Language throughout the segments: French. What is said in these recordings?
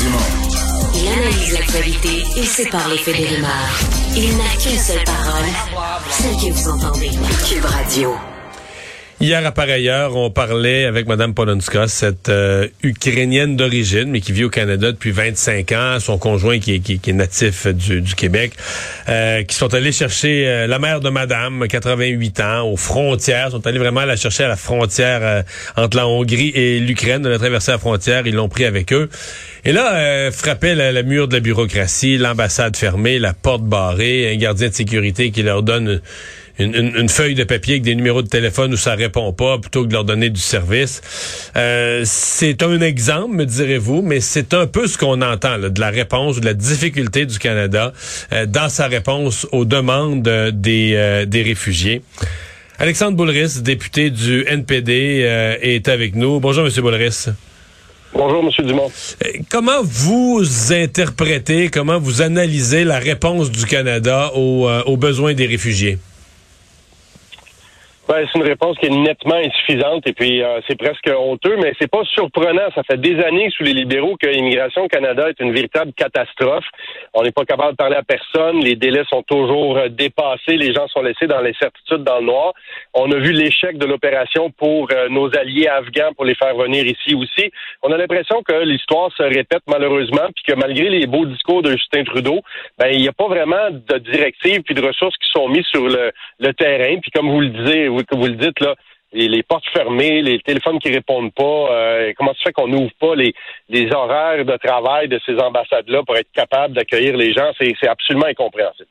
Dumont. Il analyse l'actualité et sépare les faits des rumeurs. Il n'a qu'une seule parole, celle que vous entendez. Cube Radio. Hier, à par ailleurs, on parlait avec Mme Polonska, cette euh, Ukrainienne d'origine, mais qui vit au Canada depuis 25 ans, son conjoint qui est, natif du, Québec, euh, qui sont allés chercher euh, la mère de Madame, 88 ans, aux frontières, sont allés vraiment la chercher à la frontière entre la Hongrie et l'Ukraine, de la traverser la frontière, ils l'ont pris avec eux. Et là, frappait le mur de la bureaucratie, l'ambassade fermée, la porte barrée, un gardien de sécurité qui leur donne feuille de papier avec des numéros de téléphone où ça répond pas plutôt que de leur donner du service. Euh, c'est un exemple, me direz-vous, mais c'est un peu ce qu'on entend de la réponse, de la difficulté du Canada euh, dans sa réponse aux demandes des, euh, des réfugiés. Alexandre Boulris, député du NPD, est avec nous. Bonjour, Monsieur Boulris. Bonjour, M. Dumont. Comment vous interprétez, comment vous analysez la réponse du Canada aux besoins des réfugiés? Ben, c'est une réponse qui est nettement insuffisante et puis euh, c'est presque honteux, mais c'est pas surprenant. Ça fait des années sous les libéraux que l'immigration au Canada est une véritable catastrophe. On n'est pas capable de parler à personne. Les délais sont toujours euh, dépassés. Les gens sont laissés dans l'incertitude, dans le noir. On a vu l'échec de l'opération pour euh, nos alliés afghans pour les faire venir ici aussi. On a l'impression que l'histoire se répète malheureusement, puis que malgré les beaux discours de Justin Trudeau, ben il n'y a pas vraiment de directives puis de ressources qui sont mises sur le, le terrain. Puis comme vous le disiez, que vous le dites, là, les, portes fermées, les téléphones qui répondent pas, euh, comment ça fait qu'on n'ouvre pas les, les horaires de travail de ces ambassades-là pour être capable d'accueillir les gens? C'est absolument incompréhensible.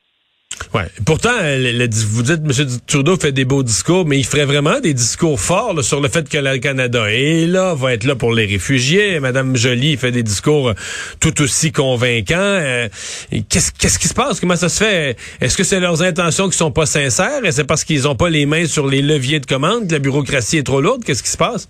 Ouais. Pourtant, euh, vous dites, M. Trudeau fait des beaux discours, mais il ferait vraiment des discours forts sur le fait que le Canada est là, va être là pour les réfugiés. Mme Joly fait des discours euh, tout aussi convaincants. Euh, qu'est-ce, qui se passe? Comment ça se fait? Est-ce que c'est leurs intentions qui sont pas sincères? Et c'est parce qu'ils ont pas les mains sur les leviers de commande, que la bureaucratie est trop lourde? Qu'est-ce qui se passe?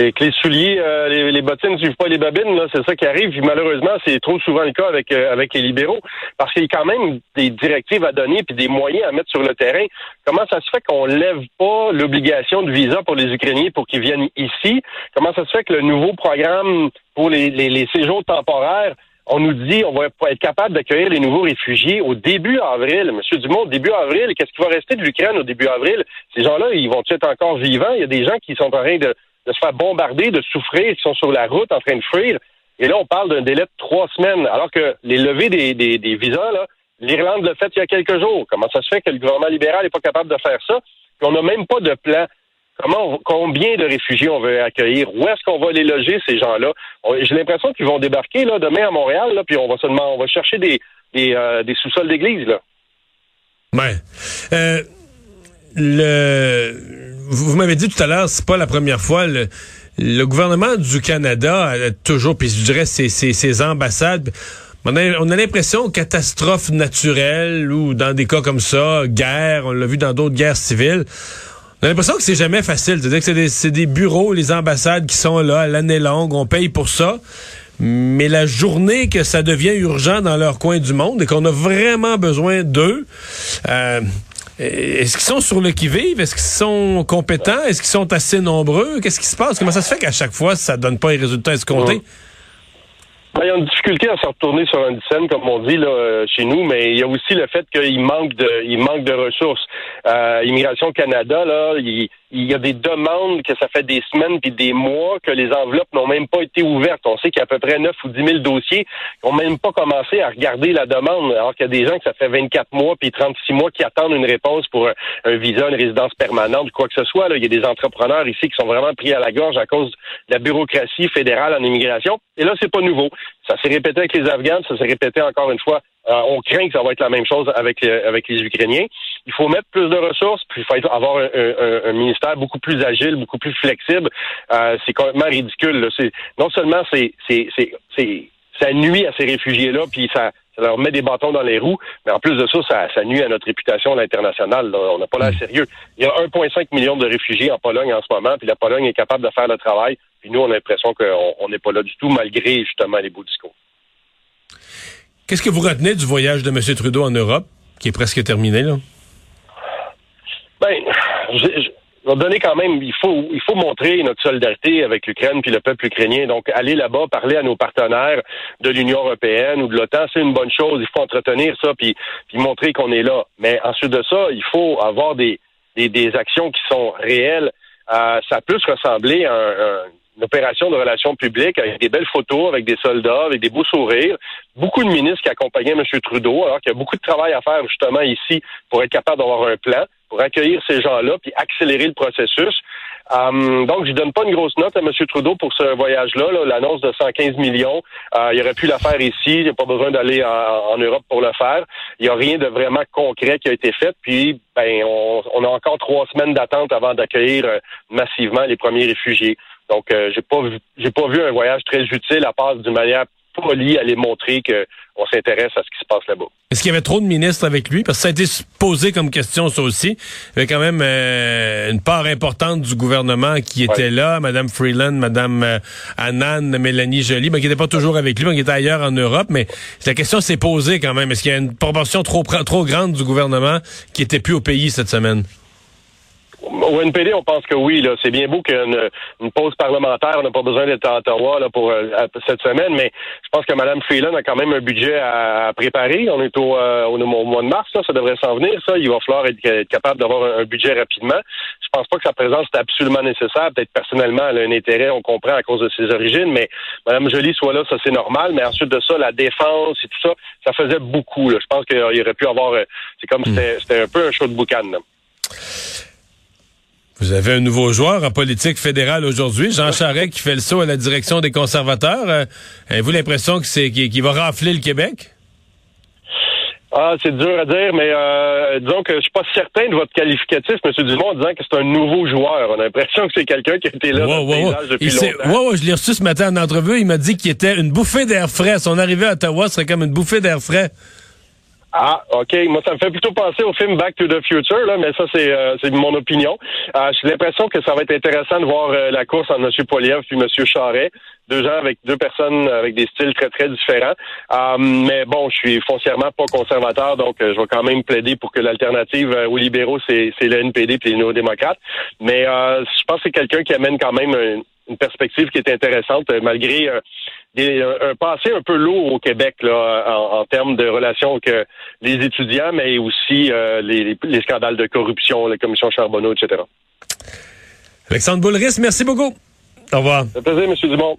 Que les souliers, euh, les, bottines ne suivent pas les babines, là, c'est ça qui arrive. Puis malheureusement, c'est trop souvent le cas avec euh, avec les libéraux, parce qu'il y a quand même des directives à donner puis des moyens à mettre sur le terrain. Comment ça se fait qu'on lève pas l'obligation de visa pour les Ukrainiens pour qu'ils viennent ici? Comment ça se fait que le nouveau programme pour les, les, séjours temporaires on nous dit on va être capable d'accueillir les nouveaux réfugiés au début avril? Monsieur Dumont, début avril, qu'est-ce qui va rester de l'Ukraine au début avril? Ces gens-là, ils vont être encore vivants? Il y a des gens qui sont en train de, de se faire bombarder, de souffrir, qui sont sur la route en train de fuir. Et là, on parle d'un délai de trois semaines, alors que les levées des, visas, l'Irlande l'a fait il y a quelques jours. Comment ça se fait que le gouvernement libéral n'est pas capable de faire ça? Puis on n'a même pas de plan. Comment, combien de réfugiés on veut accueillir? Où est-ce qu'on va les loger, ces gens-là? J'ai l'impression qu'ils vont débarquer là, demain à Montréal, puis on va seulement on va chercher des, euh, sous-sols d'église. Là. Euh, le, vous m'avez dit tout à l'heure, c'est pas la première fois. Le, le gouvernement du Canada a toujours, puis je dirais ses, ambassades. On a, on a l'impression catastrophe naturelle ou dans des cas comme ça, guerre, on l'a vu dans d'autres guerres civiles. On a l'impression que c'est jamais facile. C'est-à-dire que c'est des, des bureaux, les ambassades qui sont là à l'année longue, on paye pour ça. Mais la journée que ça devient urgent dans leur coin du monde et qu'on a vraiment besoin d'eux, euh, est-ce qu'ils sont sur le qui-vive? Est-ce qu'ils sont compétents? Est-ce qu'ils sont assez nombreux? Qu'est-ce qui se passe? Comment ça se fait qu'à chaque fois, ça donne pas les résultats escomptés? Ben, il y a une difficulté à se retourner sur une scène, comme on dit là, euh, chez nous, mais il y a aussi le fait qu'il manque de, il manque de ressources. Euh, Immigration Canada, là, il, il y a des demandes que ça fait des semaines puis des mois que les enveloppes n'ont même pas été ouvertes. On sait qu'il y a à peu près 9 ou 10 000 dossiers qui n'ont même pas commencé à regarder la demande, alors qu'il y a des gens que ça fait 24 mois puis 36 mois qui attendent une réponse pour un, visa, une résidence permanente, quoi que ce soit. Là. Il y a des entrepreneurs ici qui sont vraiment pris à la gorge à cause de la bureaucratie fédérale en immigration. Et là, c'est pas nouveau. Ça s'est répété avec les Afghans, ça s'est répété encore une fois euh, on craint que ça va être la même chose avec, euh, avec les Ukrainiens. Il faut mettre plus de ressources, puis il faut avoir un, ministère beaucoup plus agile, beaucoup plus flexible. Euh, c'est complètement ridicule. non seulement c'est, c'est, c'est, ça nuit à ces réfugiés-là, puis ça, leur met des bâtons dans les roues, mais en plus de ça, ça, nuit à notre réputation à l'international. On n'a pas l'air sérieux. Il y a 1,5 million de réfugiés en Pologne en ce moment, puis la Pologne est capable de faire le travail, puis nous, on a l'impression qu'on n'est pas là du tout, malgré justement les beaux discours. Qu'est-ce que vous retenez du voyage de M. Trudeau en Europe, qui est presque terminé, là? Ben, donner quand même, il faut, il faut montrer notre solidarité avec l'Ukraine puis le peuple ukrainien. Donc, aller là-bas, parler à nos partenaires de l'Union européenne ou de l'OTAN, c'est une bonne chose. Il faut entretenir ça puis, montrer qu'on est là. Mais ensuite de ça, il faut avoir des, des, des actions qui sont réelles. Euh, ça peut se ressembler à un, une opération de relations publiques avec des belles photos, avec des soldats, avec des beaux sourires. Beaucoup de ministres qui accompagnaient M. Trudeau, alors qu'il y a beaucoup de travail à faire justement ici pour être capable d'avoir un plan pour accueillir ces gens-là puis accélérer le processus. Um, donc, je donne pas une grosse note à M. Trudeau pour ce voyage-là, -là, l'annonce de 115 millions. Euh, il aurait pu la faire ici. Il n'y a pas besoin d'aller en, Europe pour le faire. Il n'y a rien de vraiment concret qui a été fait. Puis, ben, on, on a encore trois semaines d'attente avant d'accueillir euh, massivement les premiers réfugiés. Donc, euh, j'ai pas vu, j'ai pas vu un voyage très utile à part d'une manière polie aller montrer qu'on s'intéresse à ce qui se passe là-bas. Est-ce qu'il y avait trop de ministres avec lui? Parce que ça a été posé comme question, ça aussi. Il y avait quand même euh, une part importante du gouvernement qui était là. Mme Freeland, Mme euh, Annan, Mélanie Joly, mais qui n'était pas toujours avec lui, mais qui était ailleurs en Europe. Mais la question s'est posée quand même. Est-ce qu'il y a une proportion trop, trop grande du gouvernement qui était plus au pays cette semaine? Au NPD, on pense que oui. Là, c'est bien beau qu'une une pause parlementaire, on n'a pas besoin d'être à Ottawa là, pour euh, cette semaine, mais je pense que Mme Freeland a quand même un budget à, préparer. On est au, euh, au, mois de mars, là, ça devrait s'en venir. Ça, il va falloir être, capable d'avoir un, budget rapidement. Je pense pas que sa présence est absolument nécessaire. Peut-être personnellement, elle a un intérêt, on comprend à cause de ses origines, mais Mme Joly soit là, ça c'est normal. Mais ensuite de ça, la défense et tout ça, ça faisait beaucoup. Là. Je pense qu'il aurait pu avoir. Euh, c'est comme hmm. c'était un peu un show de boucan. Vous avez un nouveau joueur en politique fédérale aujourd'hui, Jean Charest, qui fait le saut à la direction des conservateurs. Euh, avez-vous l'impression que c'est qu'il va rafler le Québec? Ah, c'est dur à dire, mais euh, disons que je suis pas certain de votre qualificatif, M. Dumont, en disant que c'est un nouveau joueur. On a l'impression que c'est quelqu'un qui a été là depuis longtemps. Ouais, je l'ai reçu ce matin en entrevue. Il m'a dit qu'il était une bouffée d'air frais. Son arrivée à Ottawa serait comme une bouffée d'air frais. Ah, OK. Moi, ça me fait plutôt penser au film Back to the Future, là, mais ça, c'est euh, mon opinion. Euh, J'ai l'impression que ça va être intéressant de voir euh, la course entre M. Poliev puis M. Charret. Deux gens avec deux personnes avec des styles très, très différents. Euh, mais bon, je suis foncièrement pas conservateur, donc je vais quand même plaider pour que l'alternative aux libéraux, c'est le NPD puis les néo-démocrates. Mais je pense que c'est quelqu'un qui amène quand même une perspective qui est intéressante, malgré un, passé un peu lourd au Québec là, en, termes de relations avec les étudiants, mais aussi euh, les, scandales de corruption, la commission Charbonneau, etc. Alexandre Boulris, merci beaucoup. Au revoir. C'est plaisir, M. Dumont.